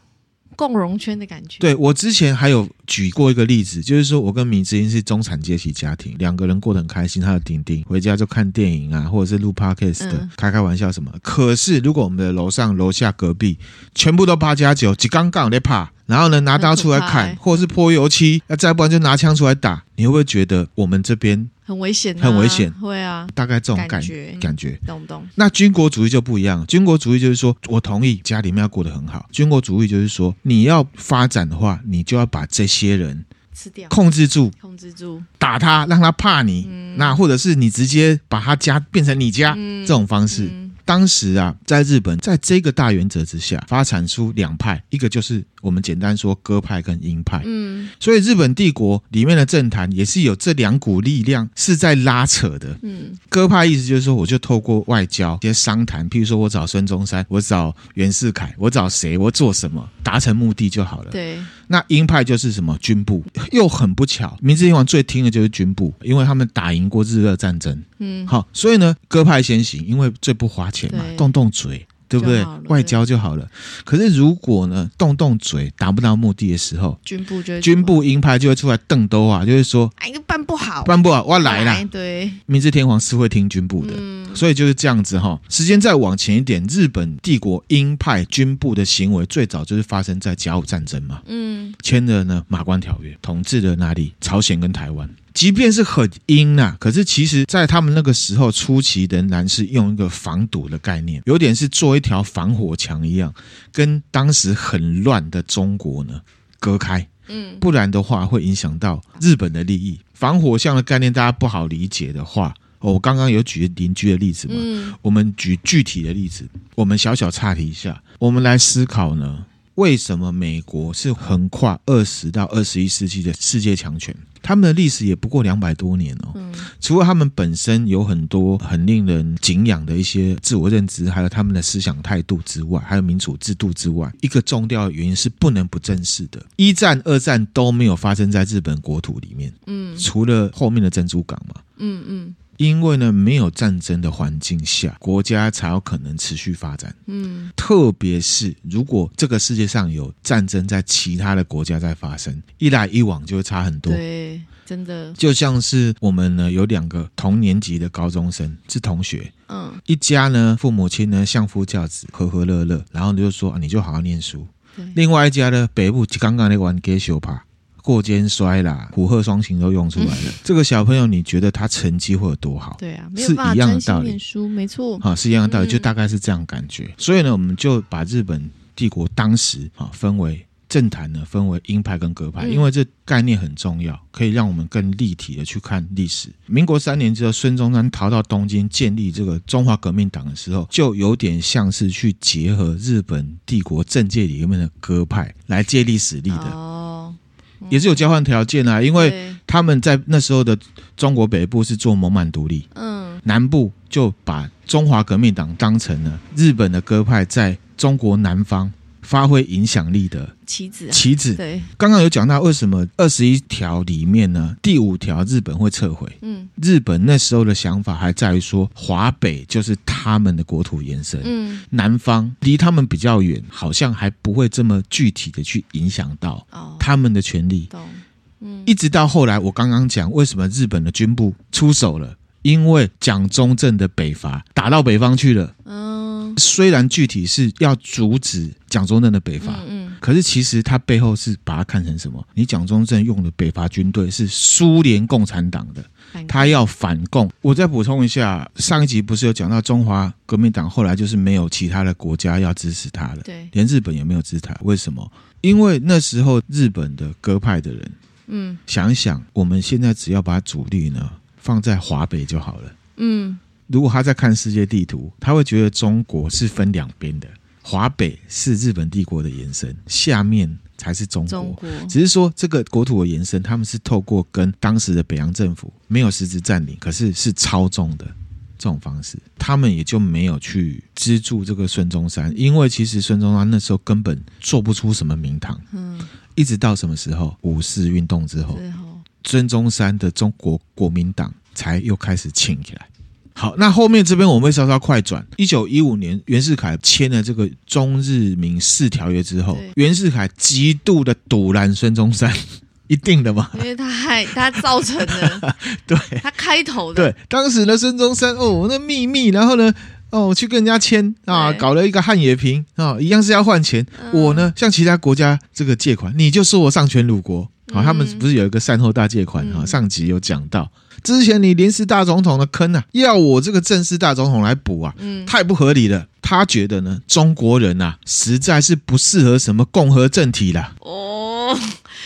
共荣圈的感觉。对，我之前还有举过一个例子，就是说我跟米芝英是中产阶级家庭，两个人过得很开心。他的丁丁回家就看电影啊，或者是录 podcast 的，嗯、开开玩笑什么。可是如果我们的楼上楼下隔壁全部都八加九，几刚刚在怕。然后呢，拿刀出来砍，欸、或者是泼油漆，那再不然就拿枪出来打，你会不会觉得我们这边很危险？很危险，会啊，大概这种感感觉，感觉懂不懂？那军国主义就不一样，军国主义就是说我同意家里面要过得很好，军国主义就是说你要发展的话，你就要把这些人吃掉，控制住，控制住，打他，让他怕你，嗯、那或者是你直接把他家变成你家，嗯、这种方式。嗯当时啊，在日本，在这个大原则之下，发展出两派，一个就是我们简单说鸽派跟鹰派。嗯，所以日本帝国里面的政坛也是有这两股力量是在拉扯的。嗯，鸽派意思就是说，我就透过外交一些商谈，譬如说我找孙中山，我找袁世凯，我找谁，我做什么，达成目的就好了。对。那鹰派就是什么军部，又很不巧，明治天皇最听的就是军部，因为他们打赢过日俄战争。嗯，好，所以呢，鸽派先行，因为最不花钱嘛，对动动嘴。对不对？外交就好了。可是如果呢，动动嘴达不到目的的时候，军部就军部鹰派就会出来瞪兜啊，就会说，哎，办不好，办不好，我要来了。对，明治天皇是会听军部的，嗯、所以就是这样子哈。时间再往前一点，日本帝国鹰派军部的行为最早就是发生在甲午战争嘛，嗯，签了呢马关条约，统治了哪里？朝鲜跟台湾。即便是很阴呐，可是其实，在他们那个时候初期，仍然是用一个防堵的概念，有点是做一条防火墙一样，跟当时很乱的中国呢隔开。嗯，不然的话会影响到日本的利益。防火墙的概念大家不好理解的话，我刚刚有举邻居的例子嘛，嗯，我们举具体的例子，我们小小岔题一下，我们来思考呢。为什么美国是横跨二十到二十一世纪的世界强权？他们的历史也不过两百多年哦。嗯，除了他们本身有很多很令人敬仰的一些自我认知，还有他们的思想态度之外，还有民主制度之外，一个重要的原因是不能不正视的。一战、二战都没有发生在日本国土里面。嗯，除了后面的珍珠港嘛。嗯嗯。嗯因为呢，没有战争的环境下，国家才有可能持续发展。嗯，特别是如果这个世界上有战争在其他的国家在发生，一来一往就会差很多。对，真的。就像是我们呢，有两个同年级的高中生是同学，嗯，一家呢，父母亲呢相夫教子，和和乐乐，然后就说啊，你就好好念书。另外一家呢，北部刚刚那玩给手帕过肩摔啦，虎鹤双形都用出来了。这个小朋友，你觉得他成绩会有多好？对啊，是一样的道理。没错，好，是一样的道理，就大概是这样感觉。所以呢，我们就把日本帝国当时啊分为。政坛呢，分为鹰派跟鸽派，因为这概念很重要，可以让我们更立体的去看历史。民国三年之后，孙中山逃到东京建立这个中华革命党的时候，就有点像是去结合日本帝国政界里面的鸽派来借力使力的，哦，也是有交换条件啊，因为他们在那时候的中国北部是做蒙满独立，嗯，南部就把中华革命党当成了日本的鸽派在中国南方。发挥影响力的棋子，棋子。对，刚刚有讲到为什么二十一条里面呢，第五条日本会撤回。嗯，日本那时候的想法还在于说，华北就是他们的国土延伸。嗯，南方离他们比较远，好像还不会这么具体的去影响到他们的权利。懂。嗯，一直到后来，我刚刚讲为什么日本的军部出手了，因为蒋中正的北伐打到北方去了。嗯。虽然具体是要阻止蒋中正的北伐，嗯，嗯，可是其实他背后是把它看成什么？你蒋中正用的北伐军队是苏联共产党的，他要反共。我再补充一下，上一集不是有讲到中华革命党后来就是没有其他的国家要支持他了，对，连日本也没有支持他。为什么？因为那时候日本的鸽派的人，嗯，想一想，我们现在只要把主力呢放在华北就好了，嗯。如果他在看世界地图，他会觉得中国是分两边的，华北是日本帝国的延伸，下面才是中国。中国只是说这个国土的延伸，他们是透过跟当时的北洋政府没有实质占领，可是是操纵的这种方式，他们也就没有去资助这个孙中山，因为其实孙中山那时候根本做不出什么名堂。嗯，一直到什么时候五四运动之后，孙中山的中国国民党才又开始兴起来。好，那后面这边我们会稍稍快转。一九一五年，袁世凯签了这个中日民事条约之后，袁世凯极度的堵拦孙中山，*laughs* 一定的嘛？因为他害他造成的，*laughs* 对，他开头的。对，当时呢，孙中山哦，那秘密，然后呢，哦，去跟人家签啊，搞了一个汉冶平啊，一样是要换钱。嗯、我呢，向其他国家这个借款，你就说我丧权辱国。好，他们不是有一个善后大借款哈？嗯、上集有讲到，之前你临时大总统的坑啊，要我这个正式大总统来补啊，嗯，太不合理了。他觉得呢，中国人啊，实在是不适合什么共和政体啦。哦，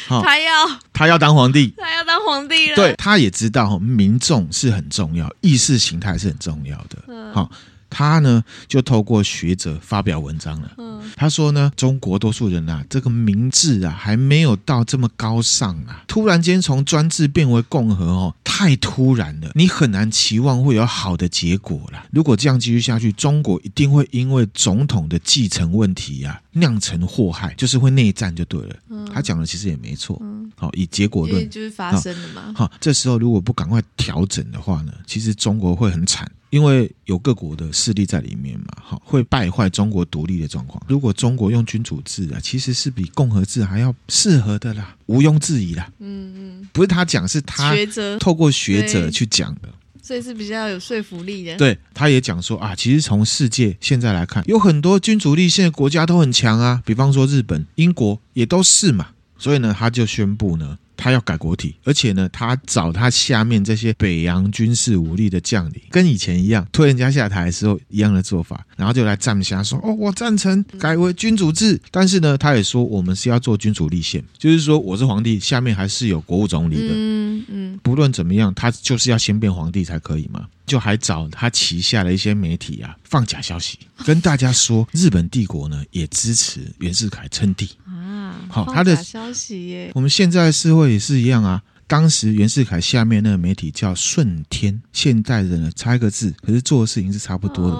他要他要当皇帝，他要当皇帝了。对，他也知道民众是很重要，意识形态是很重要的。好。他呢，就透过学者发表文章了。嗯，他说呢，中国多数人啊，这个明智啊，还没有到这么高尚啊。突然间从专制变为共和哦，太突然了，你很难期望会有好的结果了。如果这样继续下去，中国一定会因为总统的继承问题啊，酿成祸害，就是会内战就对了。嗯，他讲的其实也没错。嗯，好，以结果论就是发生了嘛。好，这时候如果不赶快调整的话呢，其实中国会很惨。因为有各国的势力在里面嘛，好，会败坏中国独立的状况。如果中国用君主制啊，其实是比共和制还要适合的啦，毋庸置疑啦。嗯嗯，不是他讲，是他透过学者去讲的，所以是比较有说服力的。对，他也讲说啊，其实从世界现在来看，有很多君主立宪的国家都很强啊，比方说日本、英国也都是嘛。所以呢，他就宣布呢。他要改国体，而且呢，他找他下面这些北洋军事武力的将领，跟以前一样推人家下台的时候一样的做法，然后就来站下说：“哦，我赞成改为君主制。”但是呢，他也说我们是要做君主立宪，就是说我是皇帝，下面还是有国务总理的。嗯嗯，不论怎么样，他就是要先变皇帝才可以嘛。就还找他旗下的一些媒体啊放假消息，跟大家说日本帝国呢也支持袁世凯称帝。好，他的消息耶。我们现在社会也是一样啊。当时袁世凯下面那个媒体叫顺天，现代人呢差一个字，可是做的事情是差不多的。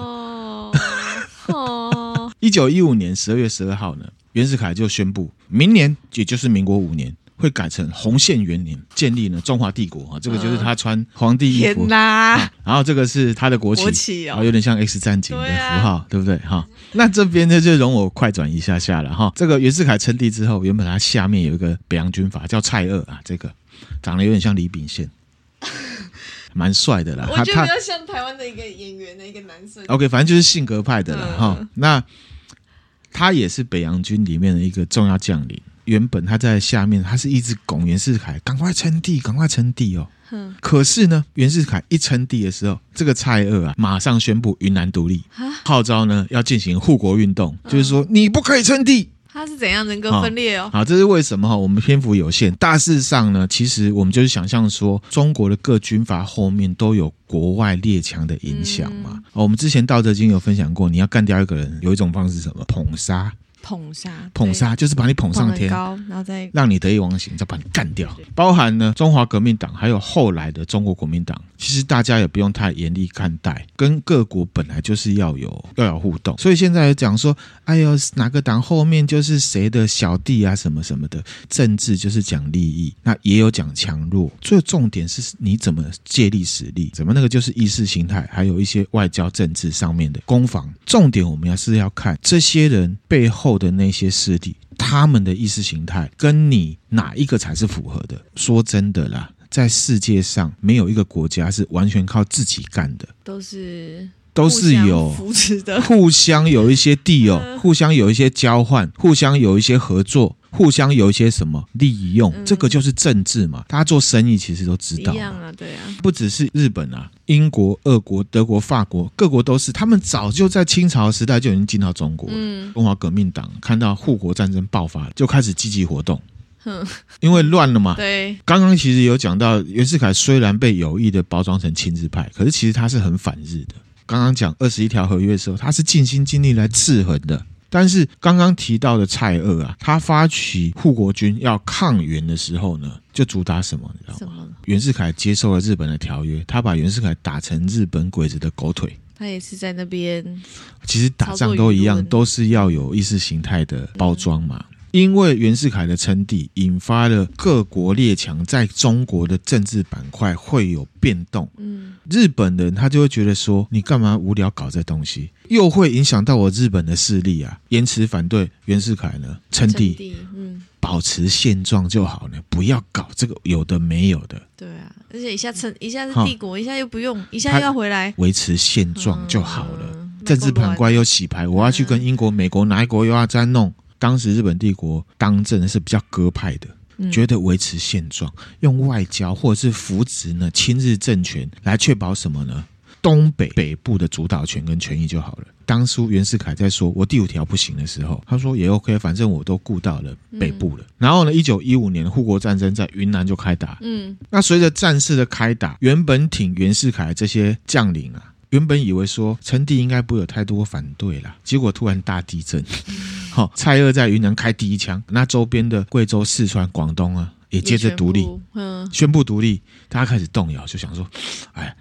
哦，*laughs* 一九一五年十二月十二号呢，袁世凯就宣布，明年也就是民国五年。会改成洪宪元年建立呢中华帝国啊，这个就是他穿皇帝衣服，啊，然后这个是他的国旗，国旗哦，有点像 X 战警的符号，对，不对哈？那这边呢就容我快转一下下了哈。这个袁世凯称帝之后，原本他下面有一个北洋军阀叫蔡锷啊，这个长得有点像李秉宪，*laughs* 蛮帅的啦。我觉得比较像台湾的一个演员的一个男生。OK，反正就是性格派的了哈。嗯、那。他也是北洋军里面的一个重要将领。原本他在下面，他是一直拱袁世凯，赶快称帝，赶快称帝哦。嗯、可是呢，袁世凯一称帝的时候，这个蔡锷啊，马上宣布云南独立，号召呢要进行护国运动，就是说你不可以称帝。他是怎样人格分裂哦？好，这是为什么哈？我们篇幅有限，大致上呢，其实我们就是想象说，中国的各军阀后面都有国外列强的影响嘛。嗯、我们之前《道德经》有分享过，你要干掉一个人，有一种方式是什么？捧杀。捧杀，捧杀就是把你捧上天，高，然后再让你得意忘形，再把你干掉。包含呢，中华革命党还有后来的中国国民党，其实大家也不用太严厉看待，跟各国本来就是要有要有互动。所以现在讲说，哎呦，哪个党后面就是谁的小弟啊，什么什么的，政治就是讲利益，那也有讲强弱。最重点是你怎么借力使力，怎么那个就是意识形态，还有一些外交政治上面的攻防。重点我们要是要看这些人背后。后的那些势力，他们的意识形态跟你哪一个才是符合的？说真的啦，在世界上没有一个国家是完全靠自己干的，都是都是有扶持的，*laughs* 互相有一些地哦，*laughs* 互相有一些交换，互相有一些合作。互相有一些什么利用，这个就是政治嘛。大家做生意其实都知道，一样啊，对啊。不只是日本啊，英国、俄国、德国、法国，各国都是。他们早就在清朝时代就已经进到中国了。嗯，中华革命党看到护国战争爆发，就开始积极活动。哼，因为乱了嘛。对。刚刚其实有讲到，袁世凯虽然被有意的包装成亲日派，可是其实他是很反日的。刚刚讲二十一条合约的时候，他是尽心尽力来制衡的。但是刚刚提到的蔡锷啊，他发起护国军要抗元的时候呢，就主打什么？你知道吗？袁世凯接受了日本的条约，他把袁世凯打成日本鬼子的狗腿。他也是在那边。其实打仗都一样，都是要有意识形态的包装嘛。嗯因为袁世凯的称帝，引发了各国列强在中国的政治板块会有变动。嗯，日本人他就会觉得说，你干嘛无聊搞这东西，又会影响到我日本的势力啊，延迟反对袁世凯呢称帝。嗯，保持现状就好了，不要搞这个有的没有的。对啊，而且一下称一下是帝国，一下又不用，一下又要回来，维持现状就好了。嗯，政治板块又洗牌，我要去跟英国、美国哪一国又要再弄。当时日本帝国当政是比较鸽派的，觉得维持现状，用外交或者是扶植呢亲日政权来确保什么呢？东北北部的主导权跟权益就好了。当初袁世凯在说我第五条不行的时候，他说也 OK，反正我都顾到了北部了。然后呢，一九一五年护国战争在云南就开打。嗯，那随着战事的开打，原本挺袁世凯这些将领啊。原本以为说称帝应该不会有太多反对啦，结果突然大地震，*laughs* 好、哦，蔡锷在云南开第一枪，那周边的贵州、四川、广东啊，也接着独立，嗯宣布独立，大家开始动摇，就想说，哎，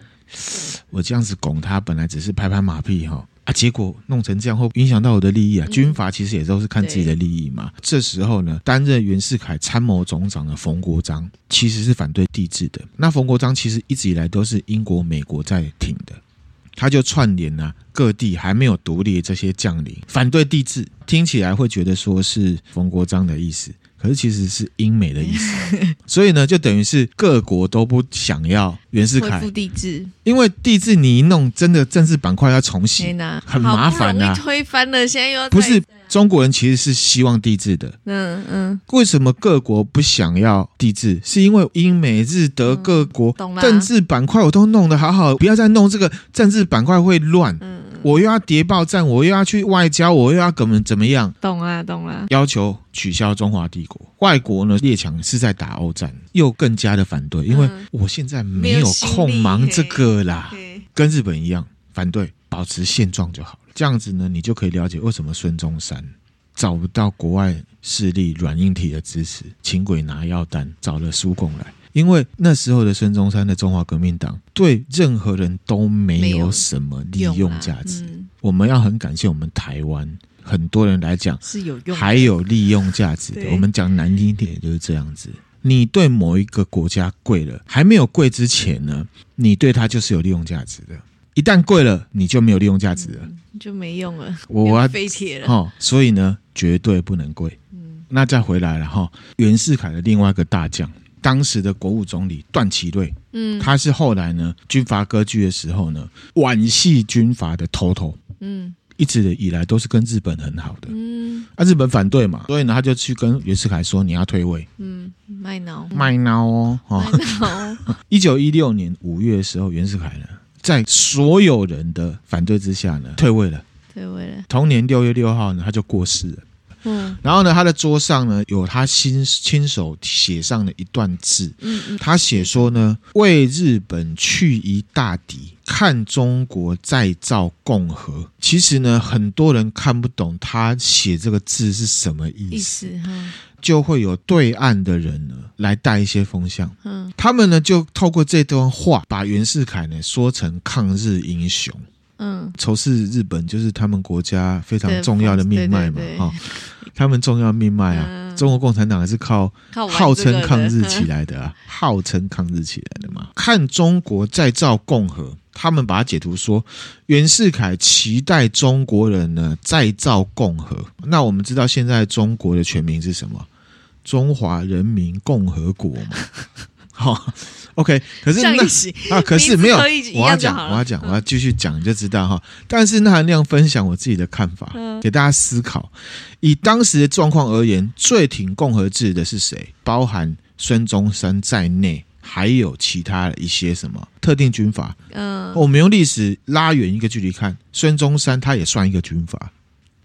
我这样子拱他，本来只是拍拍马屁哈，啊，结果弄成这样会影响到我的利益啊，军阀其实也都是看自己的利益嘛。这时候呢，担任袁世凯参谋总长的冯国璋其实是反对帝制的，那冯国璋其实一直以来都是英国、美国在挺的。他就串联了各地还没有独立的这些将领，反对帝制，听起来会觉得说是冯国璋的意思，可是其实是英美的意思，*laughs* 所以呢，就等于是各国都不想要袁世凯。恢复帝制，因为帝制你一弄，真的政治板块要重洗，很麻烦啊，推翻了，现在又不是。中国人其实是希望帝制的，嗯嗯。为什么各国不想要帝制？是因为英美日德各国政治板块我都弄得好好，不要再弄这个政治板块会乱。嗯，我又要谍报战，我又要去外交，我又要怎么怎么样？懂了，懂了。要求取消中华帝国，外国呢列强是在打欧战，又更加的反对，因为我现在没有空忙这个啦，跟日本一样反对，保持现状就好。这样子呢，你就可以了解为什么孙中山找不到国外势力软硬体的支持，请鬼拿药单找了苏共来。因为那时候的孙中山的中华革命党对任何人都没有什么利用价值。嗯、我们要很感谢我们台湾很多人来讲是有用，还有利用价值的。我们讲难听一点就是这样子。你对某一个国家贵了，还没有贵之前呢，你对它就是有利用价值的。一旦贵了，你就没有利用价值了，嗯、就没用了。我要废铁了哈，所以呢，绝对不能贵。嗯，那再回来了哈，袁世凯的另外一个大将，当时的国务总理段祺瑞，嗯，他是后来呢军阀割据的时候呢，皖系军阀的头头，嗯，一直以来都是跟日本很好的。嗯，啊，日本反对嘛，所以呢，他就去跟袁世凯说你要退位。嗯，卖脑，卖脑哦，卖脑。*laughs* 一九一六年五月的时候，袁世凯呢，在所有人的反对之下呢，退位了。退位了。同年六月六号呢，他就过世了。嗯，然后呢，他的桌上呢有他亲亲手写上的一段字，嗯嗯，他写说呢，为日本去一大敌，看中国再造共和。其实呢，很多人看不懂他写这个字是什么意思，意思哈，就会有对岸的人呢来带一些风向，嗯，他们呢就透过这段话，把袁世凯呢说成抗日英雄。嗯，仇视日本就是他们国家非常重要的命脉嘛，哈、哦，他们重要命脉啊，嗯、中国共产党还是靠号称抗日起来的啊，*laughs* 号称抗日起来的嘛。看中国再造共和，他们把它解读说，袁世凯期待中国人呢再造共和。那我们知道现在中国的全名是什么？中华人民共和国嘛，*laughs* 好。OK，可是那啊，可是没有，我要讲，我要讲，我要继续讲，你就知道哈。但是那含量分享我自己的看法，给大家思考。以当时的状况而言，最挺共和制的是谁？包含孙中山在内，还有其他的一些什么特定军阀。嗯，我们用历史拉远一个距离看，孙中山他也算一个军阀。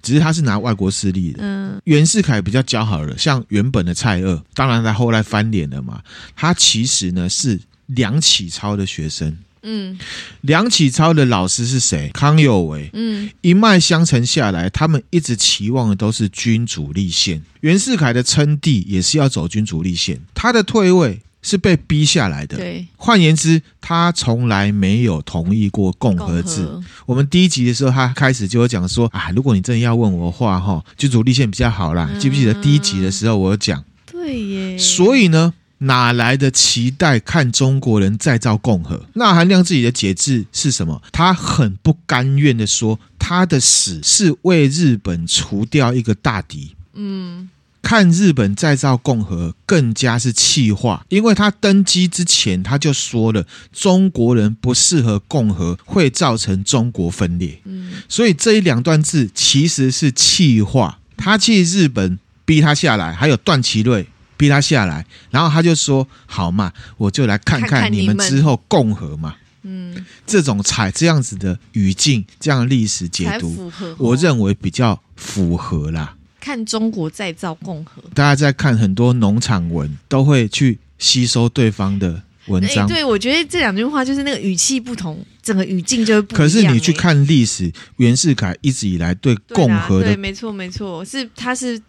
只是他是拿外国势力的，嗯，袁世凯比较姣好了，像原本的蔡锷，当然他后来翻脸了嘛。他其实呢是梁启超的学生，嗯，梁启超的老师是谁？康有为，嗯，一脉相承下来，他们一直期望的都是君主立宪。袁世凯的称帝也是要走君主立宪，他的退位。是被逼下来的。对，换言之，他从来没有同意过共和制。和我们第一集的时候，他开始就有讲说啊，如果你真的要问我的话，哈，君主立宪比较好啦。记不记得第一集的时候我有讲？对耶。所以呢，哪来的期待看中国人再造共和？那韩亮自己的解释是什么？他很不甘愿的说，他的死是为日本除掉一个大敌。嗯。看日本再造共和更加是气话，因为他登基之前他就说了，中国人不适合共和，会造成中国分裂。嗯，所以这一两段字其实是气话。他去日本逼他下来，还有段祺瑞逼他下来，然后他就说：“好嘛，我就来看看你们之后共和嘛。”嗯，这种采这样子的语境，这样的历史解读，我认为比较符合啦。看中国再造共和，大家在看很多农场文，都会去吸收对方的文章。欸、对，我觉得这两句话就是那个语气不同，整个语境就会不一样。可是你去看历史，袁世凯一直以来对共和的，对，没错没错，是他是。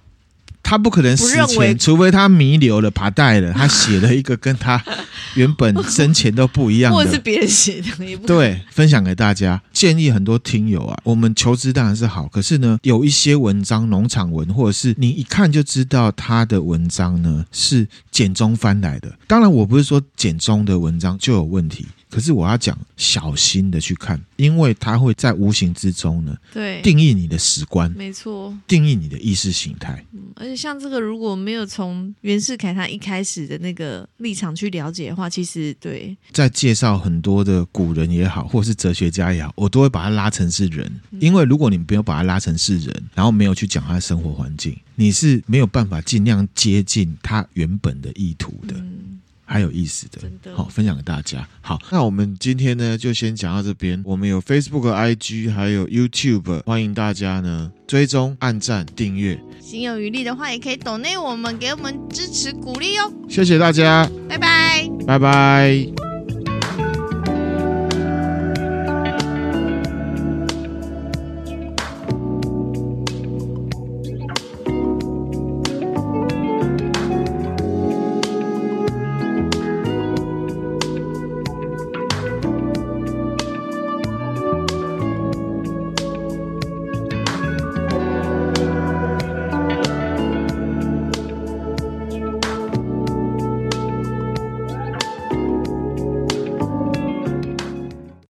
他不可能死前，除非他弥留了、爬带了，他写了一个跟他 *laughs* 原本生前都不一样的，或者是别人写的，也不对。分享给大家，建议很多听友啊，我们求知当然是好，可是呢，有一些文章，农场文，或者是你一看就知道他的文章呢是简中翻来的。当然，我不是说简中的文章就有问题。可是我要讲小心的去看，因为它会在无形之中呢，对，定义你的史观，没错，定义你的意识形态。嗯，而且像这个，如果没有从袁世凯他一开始的那个立场去了解的话，其实对，在介绍很多的古人也好，或是哲学家也好，我都会把他拉成是人，因为如果你没有把他拉成是人，然后没有去讲他的生活环境，你是没有办法尽量接近他原本的意图的。嗯还有意思的，好分享给大家。好，那我们今天呢就先讲到这边。我们有 Facebook、IG，还有 YouTube，欢迎大家呢追踪、按赞、订阅。心有余力的话，也可以抖内我们，给我们支持鼓励哦。谢谢大家，拜拜，拜拜。